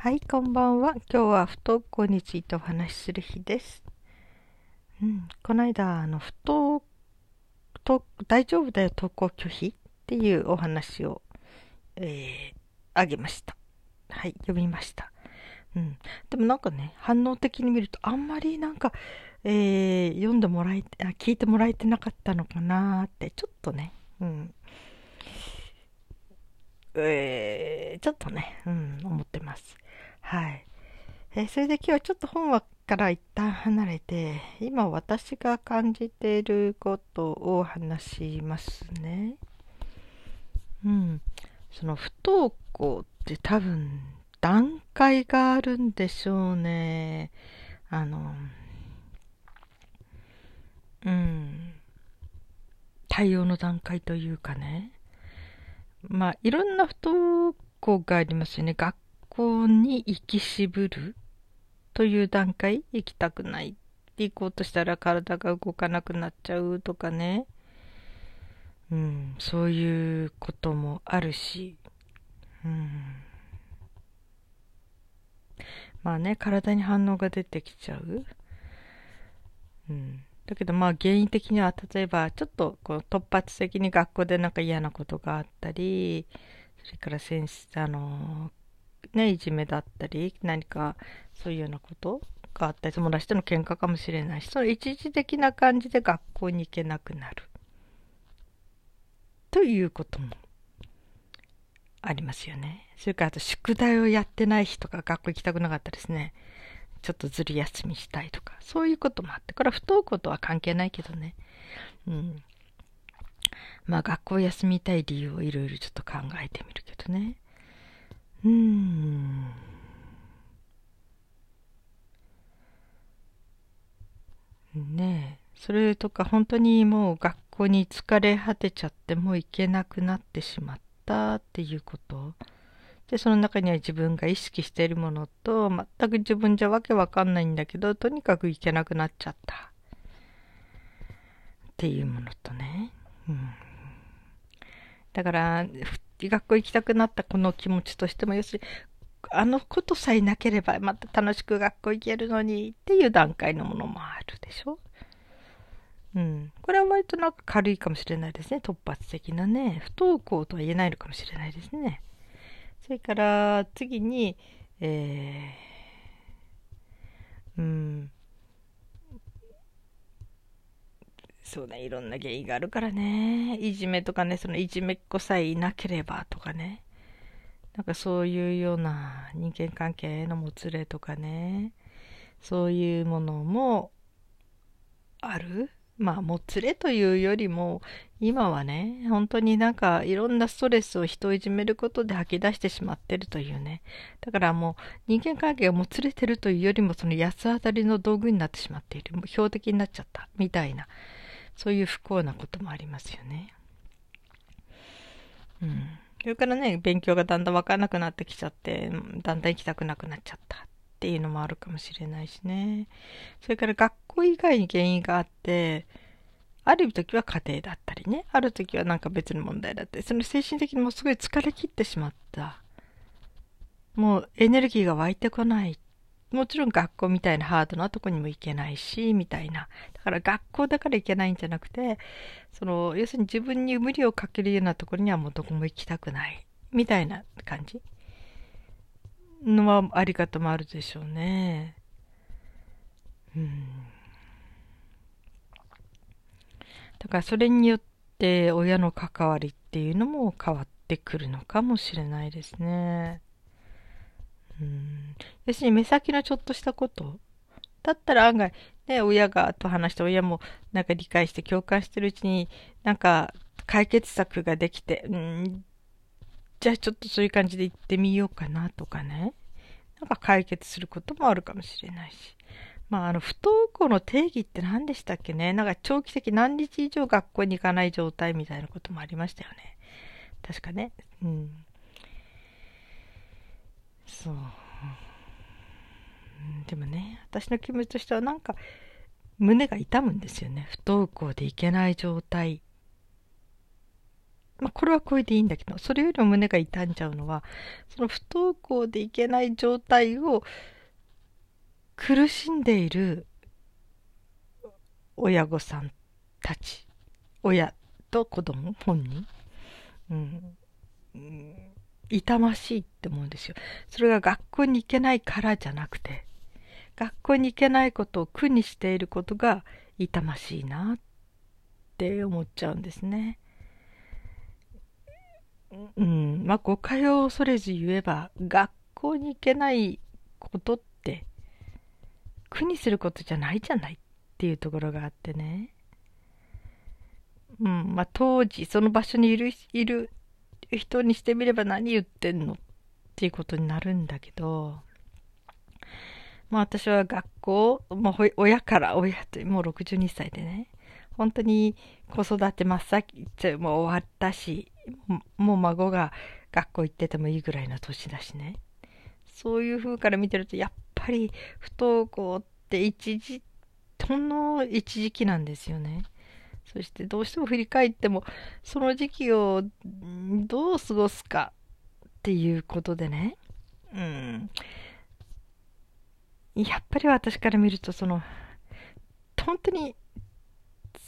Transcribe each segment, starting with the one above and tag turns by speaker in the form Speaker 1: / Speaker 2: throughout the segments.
Speaker 1: はい、こんばんは。今日は不登校についてお話しする日です。うん、この間、あの、不登と大丈夫だよ、登校拒否っていうお話を、えー、あげました。はい、読みました。うん。でもなんかね、反応的に見ると、あんまりなんか、えー、読んでもらえて、あ聞いてもらえてなかったのかなって、ちょっとね、うん。えー、ちょっとね、うん、思っます。はい。えーそれで今日はちょっと本話から一旦離れて、今私が感じていることを話しますね。うん。その不登校って多分段階があるんでしょうね。あの、うん。対応の段階というかね。まあ、いろんな不登校がありますよね。学校に行き渋るという段階、行きたくない行こうとしたら体が動かなくなっちゃうとかね。うん、そういうこともあるし。うん。まあね、体に反応が出てきちゃう。うん。だけどまあ原因的には例えばちょっとこう突発的に学校でなんか嫌なことがあったりそれから先生あのねいじめだったり何かそういうようなことがあったり友達との喧嘩かもしれないしその一時的な感じで学校に行けなくなるということもありますよねそれからあと宿題をやってない日とか学校行きたくなかったですねちょっとずる休みしたいとか、そういうこともあって、これは不登校とは関係ないけどね。うん。まあ学校休みたい理由をいろいろちょっと考えてみるけどね。うん。ねえ。それとか本当にもう学校に疲れ果てちゃってもう行けなくなってしまったっていうこと。で、その中には自分が意識しているものと、全く自分じゃわけわかんないんだけど、とにかく行けなくなっちゃった。っていうものとね。うん。だから、学校行きたくなったこの気持ちとしても、要するに、あのことさえなければ、また楽しく学校行けるのにっていう段階のものもあるでしょ？うん。これは割となんか軽いかもしれないですね。突発的なね。不登校とは言えないのかもしれないですね。それから次に、えー、うん、そうね、いろんな原因があるからね。いじめとかね、そのいじめっ子さえいなければとかね。なんかそういうような人間関係のもつれとかね。そういうものもあるまあ、もつれというよりも、今はね、本当になんかいろんなストレスを人をいじめることで吐き出してしまってるというね。だからもう人間関係がもつれてるというよりも、その八つ当たりの道具になってしまっている。標的になっちゃった。みたいな。そういう不幸なこともありますよね。うん。それからね、勉強がだんだんわからなくなってきちゃって、だんだん行きたくなくなっちゃった。っていうのもあるかもしれないしね。それから学校以外に原因があって、ある時は家庭だったりね、ある時はなんか別の問題だったり、その精神的にもすごい疲れ切ってしまった。もうエネルギーが湧いてこない。もちろん学校みたいなハードなとこにも行けないし、みたいな。だから学校だから行けないんじゃなくて、その、要するに自分に無理をかけるようなところにはもうどこも行きたくない。みたいな感じ。のはあり方もあるでしょうね。うん。だからそれによって親の関わりっていうのも変わってくるのかもしれないですね。うん。要するに目先のちょっとしたことだったら案外、ね、親がと話して親もなんか理解して共感してるうちになんか解決策ができて、うん、じゃあちょっとそういう感じで行ってみようかなとかね。なんか解決することもあるかもしれないし。まあ、あの、不登校の定義って何でしたっけねなんか長期的何日以上学校に行かない状態みたいなこともありましたよね。確かね。うん。そう。でもね、私の気持ちとしてはなんか、胸が痛むんですよね。不登校で行けない状態。まあ、これはこれでいいんだけど、それよりも胸が痛んじゃうのは、その不登校でいけない状態を苦しんでいる親御さんたち、親と子供、本人、うん、痛ましいって思うんですよ。それが学校に行けないからじゃなくて、学校に行けないことを苦にしていることが痛ましいなって思っちゃうんですね。うん、まあ誤解を恐れず言えば、学校に行けないことって、苦にすることじゃないじゃないっていうところがあってね。うん、まあ当時、その場所にいる、いる人にしてみれば何言ってんのっていうことになるんだけど、まあ私は学校、もう親から、親ってもう62歳でね、本当に子育て真っ先もう終わったし、もう孫が学校行っててもいいぐらいの年だしね。そういう風から見てると、やっぱり不登校って一時、ほんの一時期なんですよね。そしてどうしても振り返っても、その時期をどう過ごすかっていうことでね。うん。やっぱり私から見ると、その、本当に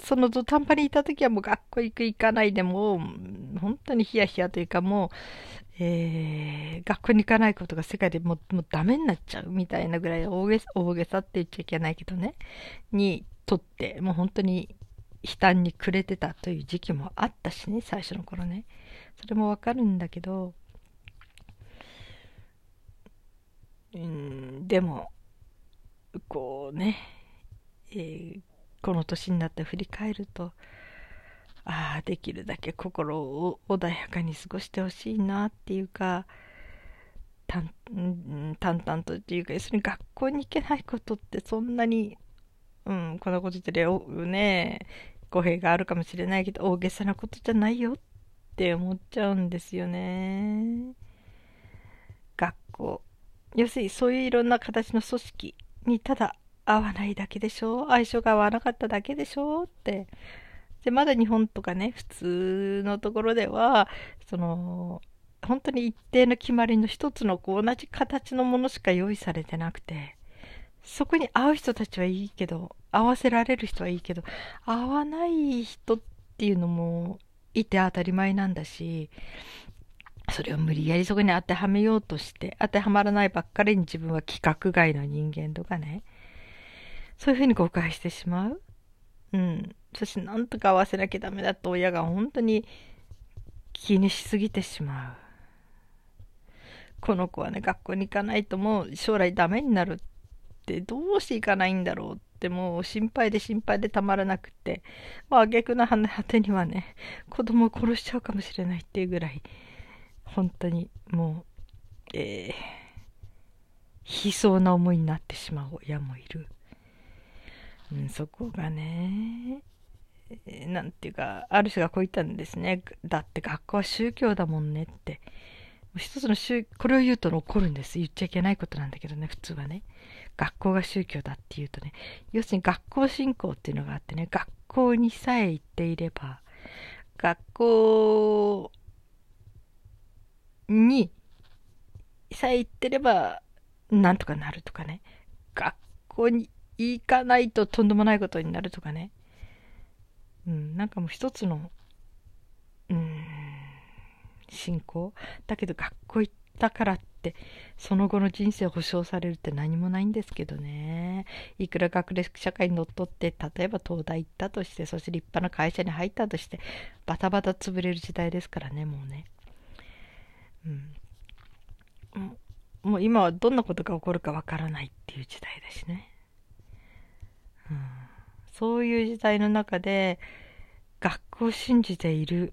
Speaker 1: その土壇場にいた時はもう学校行く行かないでも本当にヒヤヒヤというかもう、えー、学校に行かないことが世界でもうもうダメになっちゃうみたいなぐらい大げ大げさって言っちゃいけないけどねにとってもう本当に悲嘆に暮れてたという時期もあったしね最初の頃ね。それもわかるんだけどうんでもこうね、えー、この年になって振り返るとああできるだけ心を穏やかに過ごしてほしいなっていうか淡々とっていうか要するに学校に行けないことってそんなにうんこんなこと言ってるね語弊があるかもしれないけど大げさなことじゃないよって思っちゃうんですよね。学校。要するにそういういろんな形の組織にただ合わないだけでしょ。相性が合わなかっただけでしょって。で、まだ日本とかね、普通のところでは、その、本当に一定の決まりの一つのこう同じ形のものしか用意されてなくて、そこに合う人たちはいいけど、合わせられる人はいいけど、合わない人っていうのもいて当たり前なんだし、それを無理やりそこに当てはめようとして、当てはまらないばっかりに自分は規格外の人間とかね、そういうふうに誤解してしまう。うん。そしてなんとか合わせなきゃダメだと親が本当に気にしすぎてしまう。この子はね、学校に行かないともう将来ダメになるってどうして行かないんだろうってもう心配で心配でたまらなくて、まあ挙句の果てにはね、子供を殺しちゃうかもしれないっていうぐらい、本当にもう、えー、悲壮な思いになってしまう親もいる。うん、そこがね、えー、なんていうか、ある人がこう言ったんですね。だって学校は宗教だもんねって。一つの宗、これを言うと怒るんです。言っちゃいけないことなんだけどね、普通はね。学校が宗教だって言うとね、要するに学校信仰っていうのがあってね、学校にさえ行っていれば、学校にさえ行ってれば、なんとかなるとかね。学校に行かないととんでもないことになるとかね。うん、なんかもう一つの、うん、信仰だけど学校行ったからって、その後の人生を保証されるって何もないんですけどね。いくら学歴社会にのっとって、例えば東大行ったとして、そして立派な会社に入ったとして、バタバタ潰れる時代ですからね、もうね。うん。もう今はどんなことが起こるかわからないっていう時代だしね。うん、そういう時代の中で学校を信じている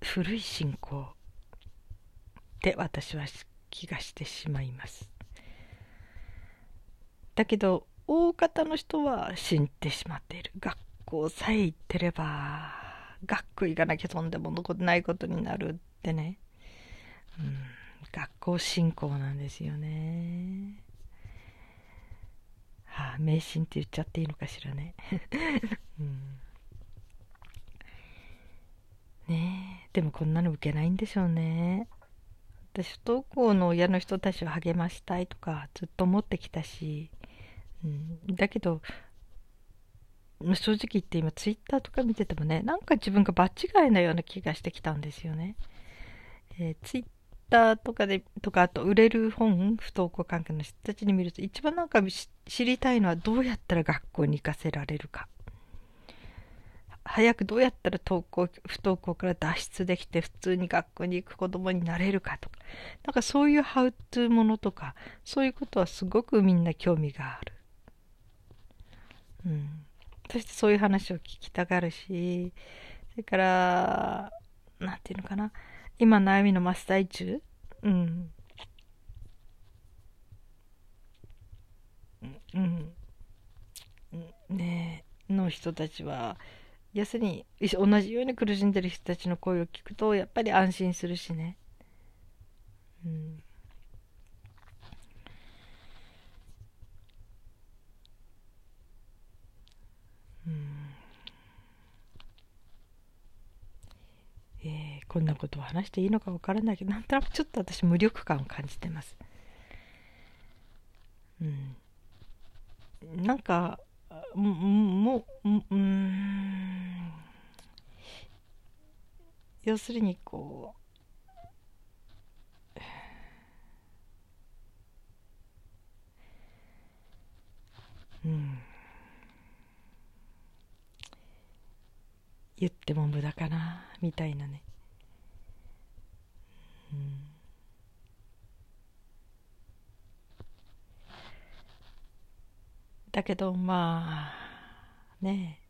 Speaker 1: 古い信仰で私は気がしてしまいます。だけど大方の人は信じてしまっている。学校さえ行ってれば学校行かなきゃとんでもないことになるってね、うん、学校信仰なんですよね。はあ、迷信って言っちゃっていいのかしらね。うん、ねえでもこんなの受けないんでしょうね。私不登校の親の人たちを励ましたいとかずっと思ってきたし、うん、だけど正直言って今ツイッターとか見ててもねなんか自分が場違いなような気がしてきたんですよね、えー、ツイッターとかでとかあと売れる本不登校関係の人たちに見ると一番なんか知りたいのはどうやったら学校に行かせられるか。早くどうやったら登校不登校から脱出できて普通に学校に行く子供になれるかとかなんかそういうハウトゥーものとかそういうことはすごくみんな興味がある。うんそしてそういう話を聞きたがるし、それから、なんていうのかな、今悩みの真っ最中、うん。うん。ねえの人たちは、要するに同じように苦しんでる人たちの声を聞くとやっぱり安心するしね。うん。えー、こんなことを話していいのかわからないけどなんとなくちょっと私無力感を感じてます。うん、なんかもううん。要するにこううん。言っても無駄かなみたいなね、うん、だけどまあね。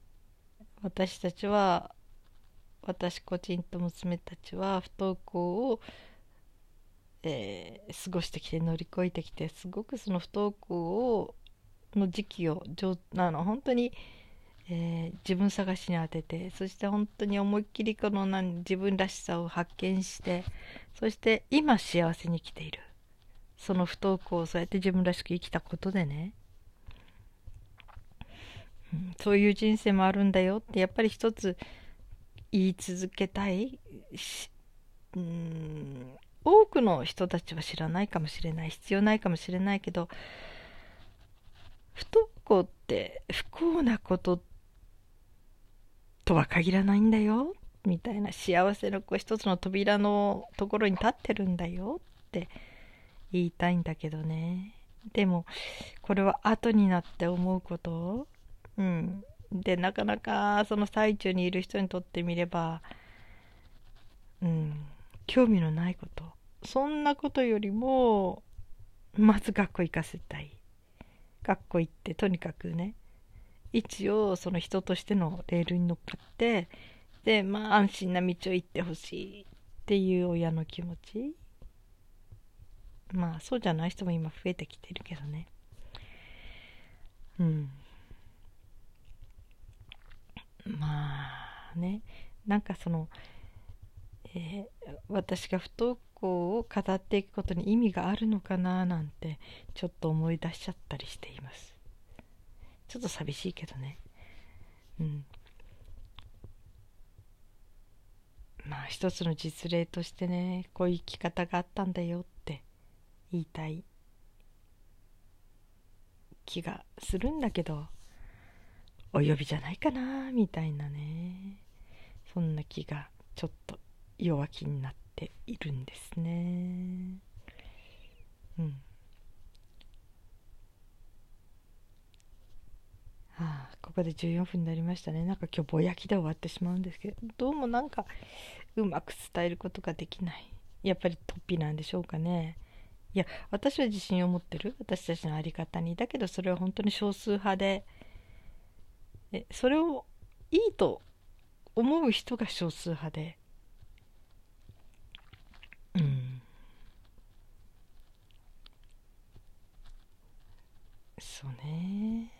Speaker 1: 私たちは私個人と娘たちは不登校を、えー、過ごしてきて乗り越えてきてすごくその不登校をの時期をあの本当にえー、自分探しに当ててそして本当に思いっきりこの何自分らしさを発見してそして今幸せに生きている。その不登校をそうやって自分らしく生きたことでね、そういう人生もあるんだよってやっぱり一つ言い続けたい。うん多くの人たちは知らないかもしれない必要ないかもしれないけど不登校って不幸なこととは限らないんだよみたいな幸せのこう一つの扉のところに立ってるんだよって言いたいんだけどね。でもこれは後になって思うこと？うん。でなかなかその最中にいる人にとってみればうん。興味のないこと。そんなことよりもまず学校行かせたい。学校行ってとにかくね。一応その人としてのレールに乗っかってでまあ安心な道を行ってほしい。っていう親の気持ち。まあそうじゃない人も今増えてきてるけどね。うん。まあね。なんかその、えー、私が不登校を語っていくことに意味があるのかななんてちょっと思い出しちゃったりしています。ちょっと寂しいけどね。うん。まあ一つの実例としてねこういう生き方があったんだよって言いたい気がするんだけど。お呼びじゃないかなみたいなねそんな気がちょっと弱気になっているんですねうんはあ、ここで14分になりましたね。なんか今日ぼやきで終わってしまうんですけど、どうもなんかうまく伝えることができない。やっぱり突飛なんでしょうかね。いや、私は自信を持ってる。私たちの在り方に。だけどそれは本当に少数派で、えそれをいいと思う人が少数派で、うん。そうね。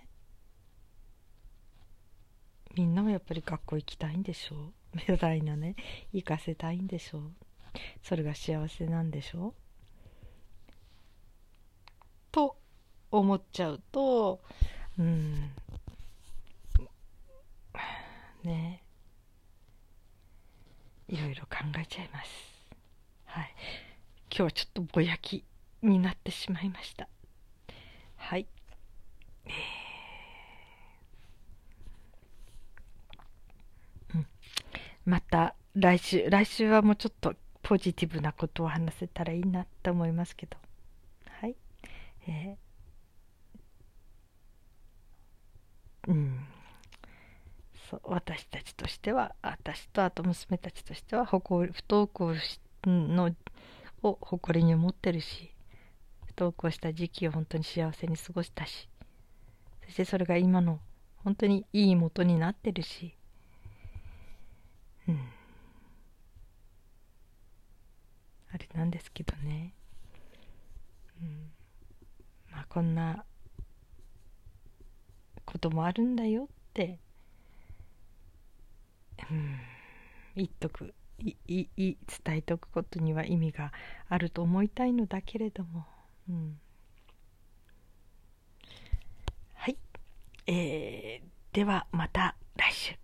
Speaker 1: みんなもやっぱり学校行きたいんでしょ？う目たいなね。行かせたいんでしょ？うそれが幸せなんでしょ？うと思っちゃうとうん。いいろいろ考えちゃいます。はい。今日はちょっとぼやきになってしまいました。はい。えー、うん。また来週来週はもうちょっとポジティブなことを話せたらいいなと思いますけど。はい。えー、うん。私たちとしては私とあと娘たちとしては不登校のを誇りに思ってるし不登校した時期を本当に幸せに過ごしたしそしてそれが今の本当にいい元になってるしうん。あれなんですけどね。うん。まあこんなこともあるんだよってうん。言っとく。いいい伝えておくことには意味があると思いたいのだけれども、うん、はい、えー、ではまた来週。